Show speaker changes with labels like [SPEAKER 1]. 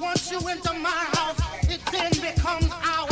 [SPEAKER 1] want you into my house, it then becomes
[SPEAKER 2] ours.